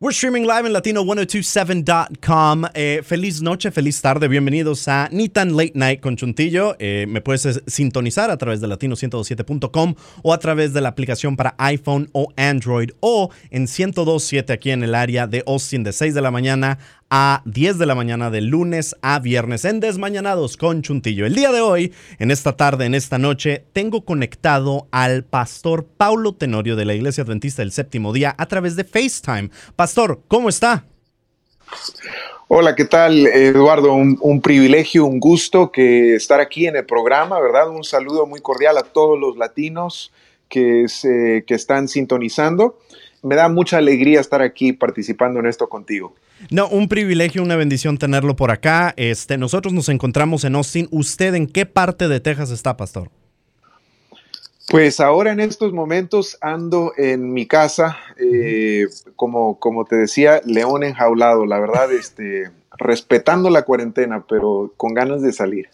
We're streaming live en latino1027.com. Eh, feliz noche, feliz tarde. Bienvenidos a Nitan Late Night con Chuntillo. Eh, me puedes sintonizar a través de latino1027.com o a través de la aplicación para iPhone o Android o en 1027 aquí en el área de Austin de 6 de la mañana a 10 de la mañana de lunes a viernes en Desmañanados con Chuntillo. El día de hoy, en esta tarde, en esta noche, tengo conectado al pastor Paulo Tenorio de la Iglesia Adventista del Séptimo Día a través de FaceTime. Pastor, ¿cómo está? Hola, ¿qué tal, Eduardo? Un, privilegio, un gusto que estar aquí en el programa, ¿verdad? Un saludo muy cordial a todos los latinos que, que están sintonizando. Me da mucha alegría estar aquí participando en esto contigo. No, un privilegio, una bendición tenerlo por acá. Este, nosotros nos encontramos en Austin. ¿Usted en qué parte de Texas está, pastor? Pues ahora en estos momentos ando en mi casa, eh, como, como te decía, león enjaulado, la verdad, este, respetando la cuarentena, pero con ganas de salir.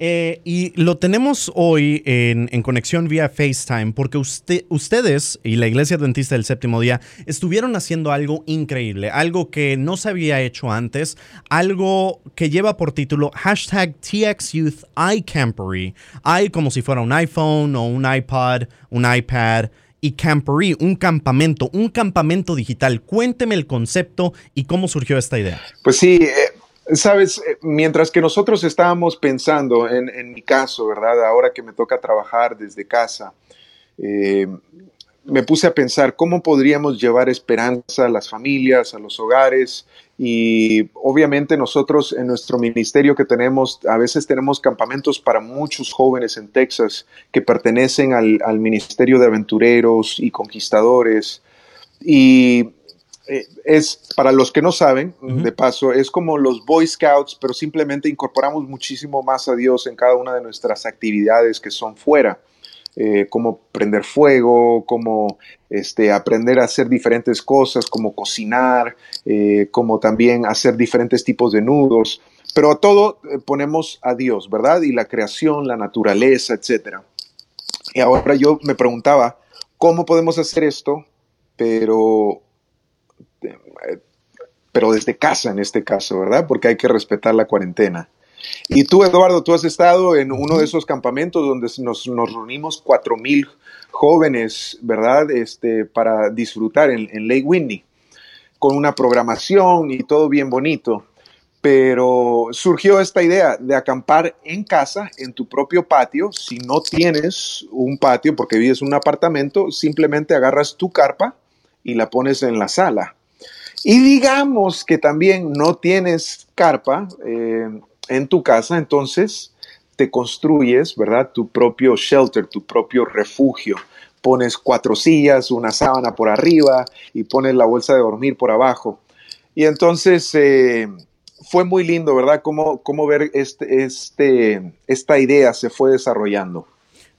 Eh, y lo tenemos hoy en, conexión vía FaceTime porque usted, ustedes y la Iglesia Adventista del Séptimo Día estuvieron haciendo algo increíble, algo que no se había hecho antes, algo que lleva por título hashtag TXYouth. I como si fuera un iPhone o un iPod, un iPad y Campery, un campamento, un campamento digital. Cuénteme el concepto y cómo surgió esta idea. Pues sí, eh, Sabes, eh, mientras que nosotros estábamos pensando, en, mi caso, ¿verdad? Ahora que me toca trabajar desde casa, eh, me puse a pensar cómo podríamos llevar esperanza a las familias, a los hogares y obviamente nosotros en nuestro ministerio que tenemos, a veces tenemos campamentos para muchos jóvenes en Texas que pertenecen al, al Ministerio de Aventureros y Conquistadores y es, para los que no saben, de paso, es como los Boy Scouts, pero simplemente incorporamos muchísimo más a Dios en cada una de nuestras actividades que son fuera. Eh, como prender fuego, como este, aprender a hacer diferentes cosas, como cocinar, eh, como también hacer diferentes tipos de nudos. Pero a todo ponemos a Dios, ¿verdad? Y la creación, la naturaleza, etc. Y ahora yo me preguntaba, ¿cómo podemos hacer esto? Pero pero desde casa en este caso, ¿verdad? Porque hay que respetar la cuarentena. Y tú, Eduardo, tú has estado en uno de esos campamentos donde nos, nos reunimos cuatro mil jóvenes, ¿verdad? Este, para disfrutar en, en Lake Windy, con una programación y todo bien bonito. Pero surgió esta idea de acampar en casa, en tu propio patio. Si no tienes un patio porque vives en un apartamento, simplemente agarras tu carpa y la pones en la sala y digamos que también no tienes carpa eh, en tu casa, entonces te construyes, ¿verdad? Tu propio shelter, tu propio refugio. Pones cuatro sillas, una sábana por arriba y pones la bolsa de dormir por abajo. Y entonces eh, fue muy lindo, ¿verdad? Cómo, cómo ver este, este, esta idea se fue desarrollando.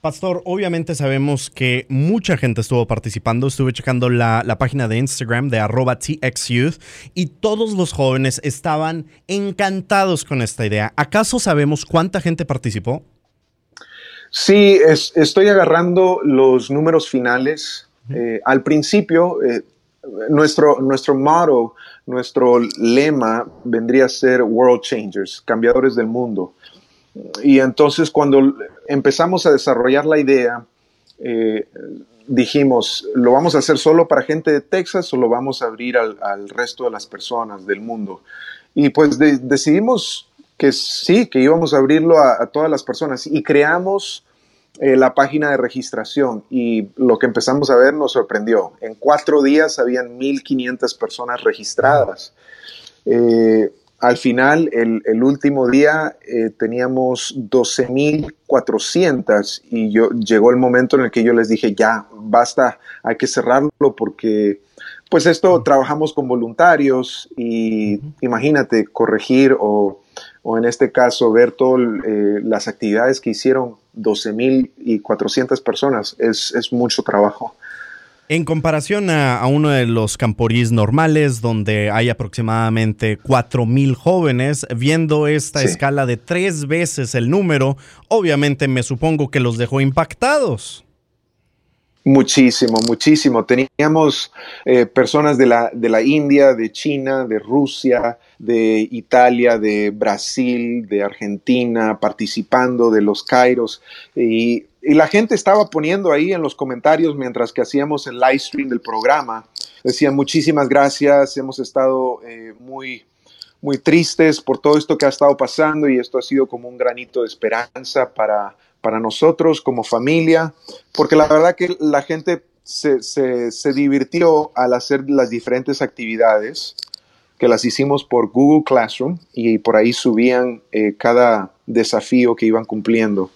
Pastor, obviamente sabemos que mucha gente estuvo participando. Estuve checando la, página de Instagram de arroba TXYouth y todos los jóvenes estaban encantados con esta idea. ¿Acaso sabemos cuánta gente participó? Sí, estoy agarrando los números finales. Eh, al principio, eh, nuestro, nuestro motto, nuestro lema vendría a ser World Changers, cambiadores del mundo. Y entonces cuando empezamos a desarrollar la idea, eh, dijimos, ¿lo vamos a hacer solo para gente de Texas o lo vamos a abrir al, resto de las personas del mundo? Y pues decidimos que sí, que íbamos a abrirlo a, todas las personas y creamos eh, la página de registración y lo que empezamos a ver nos sorprendió. En cuatro días habían 1.500 personas registradas. Eh, al final, el, último día eh, teníamos 12.400 y yo, llegó el momento en el que yo les dije, ya, basta, hay que cerrarlo porque, pues esto, trabajamos con voluntarios y imagínate, corregir o, en este caso ver todas eh, las actividades que hicieron 12.400 personas, es, es mucho trabajo. En comparación a, uno de los camporís normales, donde hay aproximadamente 4.000 jóvenes, viendo esta escala de tres veces el número, obviamente me supongo que los dejó impactados. Muchísimo, muchísimo. Teníamos eh, personas de la, de la India, de China, de Rusia, de Italia, de Brasil, de Argentina, participando de los Kairos. Y, la gente estaba poniendo ahí en los comentarios mientras que hacíamos el live stream del programa. Decían muchísimas gracias, hemos estado eh, muy, muy tristes por todo esto que ha estado pasando y esto ha sido como un granito de esperanza para para nosotros como familia, porque la verdad que la gente se, se, divirtió al hacer las diferentes actividades que las hicimos por Google Classroom y por ahí subían eh, cada desafío que iban cumpliendo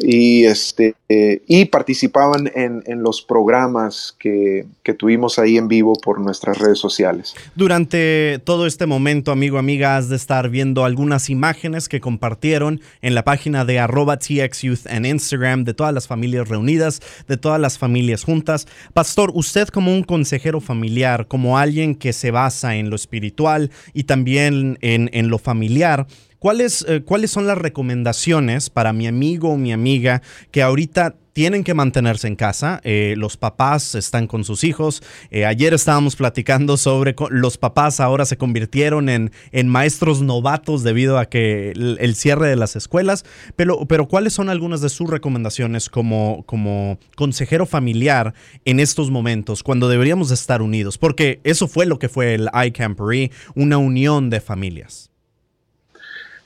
y, este, y participaban en, en los programas que, que, tuvimos ahí en vivo por nuestras redes sociales. Durante todo este momento, amigo, amiga, has de estar viendo algunas imágenes que compartieron en la página de arroba TXYouth en Instagram de todas las familias reunidas, de todas las familias juntas. Pastor, usted como un consejero familiar, como alguien que se basa en lo espiritual y también en, en lo familiar, ¿Cuáles, eh, ¿Cuáles son las recomendaciones para mi amigo o mi amiga que ahorita tienen que mantenerse en casa. Eh, los papás están con sus hijos. Eh, ayer estábamos platicando sobre los papás ahora se convirtieron en, en maestros novatos debido a que el, cierre de las escuelas. Pero, pero ¿cuáles son algunas de sus recomendaciones como, como consejero familiar en estos momentos cuando deberíamos estar unidos? Porque eso fue lo que fue el iCampery, una unión de familias.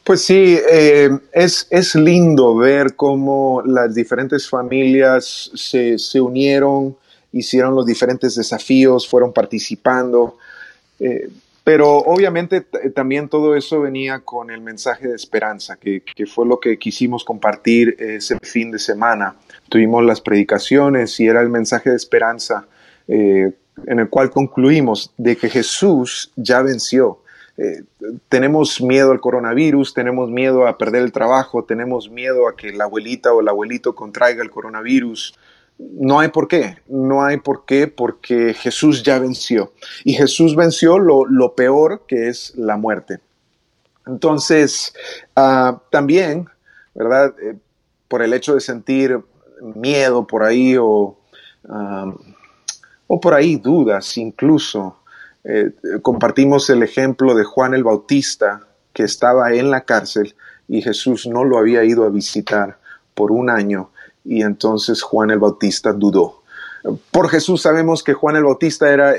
Pues sí, eh, es, es, lindo ver cómo las diferentes familias se, se unieron, hicieron los diferentes desafíos, fueron participando, eh, pero obviamente también todo eso venía con el mensaje de esperanza, que, que, fue lo que quisimos compartir ese fin de semana. Tuvimos las predicaciones y era el mensaje de esperanza eh, en el cual concluimos de que Jesús ya venció eh, tenemos miedo al coronavirus, tenemos miedo a perder el trabajo, tenemos miedo a que la abuelita o el abuelito contraiga el coronavirus. No hay por qué, no hay por qué porque Jesús ya venció y Jesús venció lo, lo peor que es la muerte. Entonces, ah, también, ¿verdad? Eh, por el hecho de sentir miedo por ahí o, ah, o por ahí dudas incluso, eh, compartimos el ejemplo de Juan el Bautista, que estaba en la cárcel y Jesús no lo había ido a visitar por un año y entonces Juan el Bautista dudó. Por Jesús sabemos que Juan el Bautista era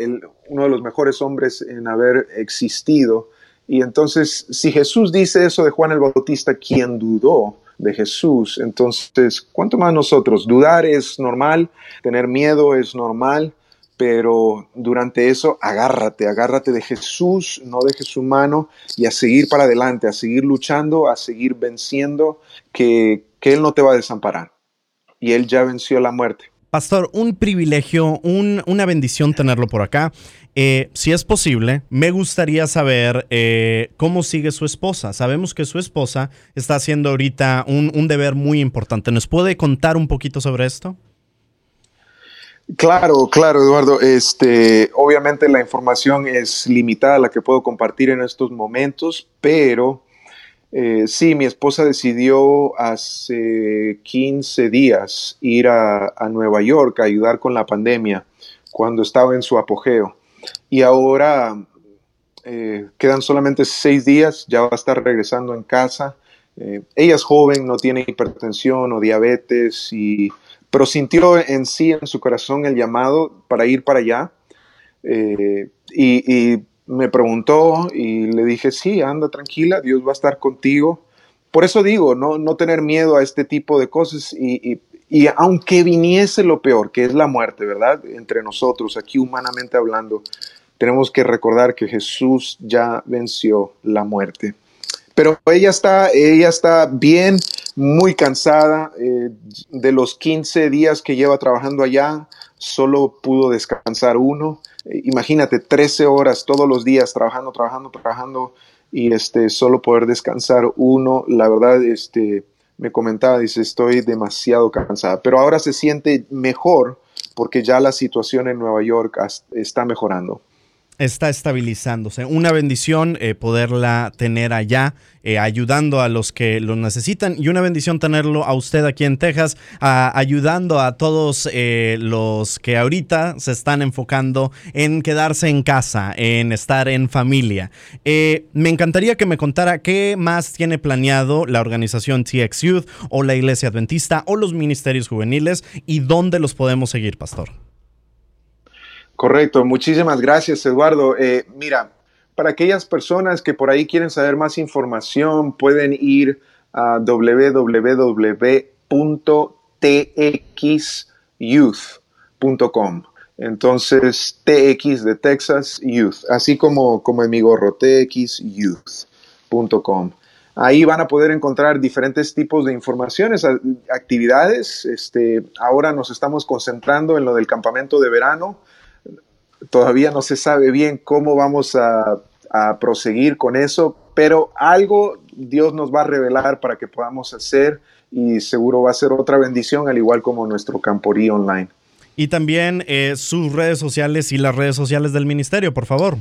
uno de los mejores hombres en haber existido y entonces si Jesús dice eso de Juan el Bautista, quien dudó de Jesús, entonces ¿cuánto más nosotros? Dudar es normal, tener miedo es normal, pero durante eso agárrate, agárrate de Jesús, no dejes su mano y a seguir para adelante, a seguir luchando, a seguir venciendo, que, Él no te va a desamparar. Y Él ya venció la muerte. Pastor, un privilegio, una bendición tenerlo por acá. Eh, si es posible, me gustaría saber eh, cómo sigue su esposa. Sabemos que su esposa está haciendo ahorita un, un deber muy importante. ¿Nos puede contar un poquito sobre esto? Claro, claro, Eduardo. Este, obviamente la información es limitada la que puedo compartir en estos momentos, pero eh, sí, mi esposa decidió hace 15 días ir a, Nueva York a ayudar con la pandemia cuando estaba en su apogeo. Y ahora eh, quedan solamente seis días, ya va a estar regresando en casa. Eh, ella es joven, no tiene hipertensión o diabetes y pero sintió en sí, en su corazón, el llamado para ir para allá. Eh, y, me preguntó y le dije, sí, anda tranquila, Dios va a estar contigo. Por eso digo, no, no tener miedo a este tipo de cosas y, y, aunque viniese lo peor, que es la muerte, ¿verdad? Entre nosotros, aquí humanamente hablando, tenemos que recordar que Jesús ya venció la muerte. Pero ella está, ella está bien, muy cansada. Eh, de los 15 días que lleva trabajando allá, solo pudo descansar uno. Eh, imagínate, 13 horas todos los días trabajando, trabajando, trabajando y este, solo poder descansar uno. La verdad, este, me comentaba, dice, estoy demasiado cansada. Pero ahora se siente mejor porque ya la situación en Nueva York está mejorando. Está estabilizándose. Una bendición eh, poderla tener allá, eh, ayudando a los que lo necesitan y una bendición tenerlo a usted aquí en Texas, ayudando a todos eh, los que ahorita se están enfocando en quedarse en casa, en estar en familia. me encantaría que me contara qué más tiene planeado la organización TX Youth o la Iglesia Adventista o los ministerios juveniles y dónde los podemos seguir, pastor. Correcto, muchísimas gracias Eduardo. Eh, mira, para aquellas personas que por ahí quieren saber más información, pueden ir a www.txyouth.com. Entonces, TX de Texas Youth, así como, como en mi gorro, txyouth.com. Ahí van a poder encontrar diferentes tipos de informaciones, actividades. Este, ahora nos estamos concentrando en lo del campamento de verano todavía no se sabe bien cómo vamos a, proseguir con eso, pero algo Dios nos va a revelar para que podamos hacer y seguro va a ser otra bendición, al igual como nuestro Camporí online. Y también eh, sus redes sociales y las redes sociales del ministerio, por favor.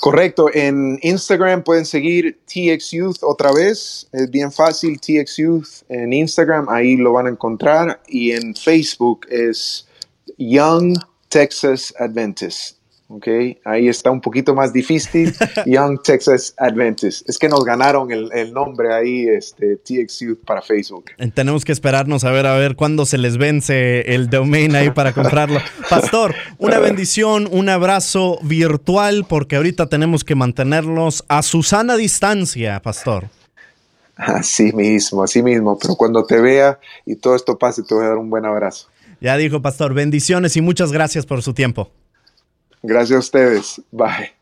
Correcto, en Instagram pueden seguir TX Youth otra vez, es bien fácil, TX Youth en Instagram, ahí lo van a encontrar, y en Facebook es Young Texas Adventist. Okay, ahí está un poquito más difícil. Young Texas Adventist. Es que nos ganaron el, nombre ahí, este, TX Youth para Facebook. Eh, tenemos que esperarnos a ver a ver cuándo se les vence el domain ahí para comprarlo. Pastor, una bendición, un abrazo virtual, porque ahorita tenemos que mantenerlos a su sana distancia, Pastor. Así mismo, así mismo. Pero cuando te vea y todo esto pase, te voy a dar un buen abrazo. Ya dijo, Pastor, bendiciones y muchas gracias por su tiempo. Gracias a ustedes. Bye.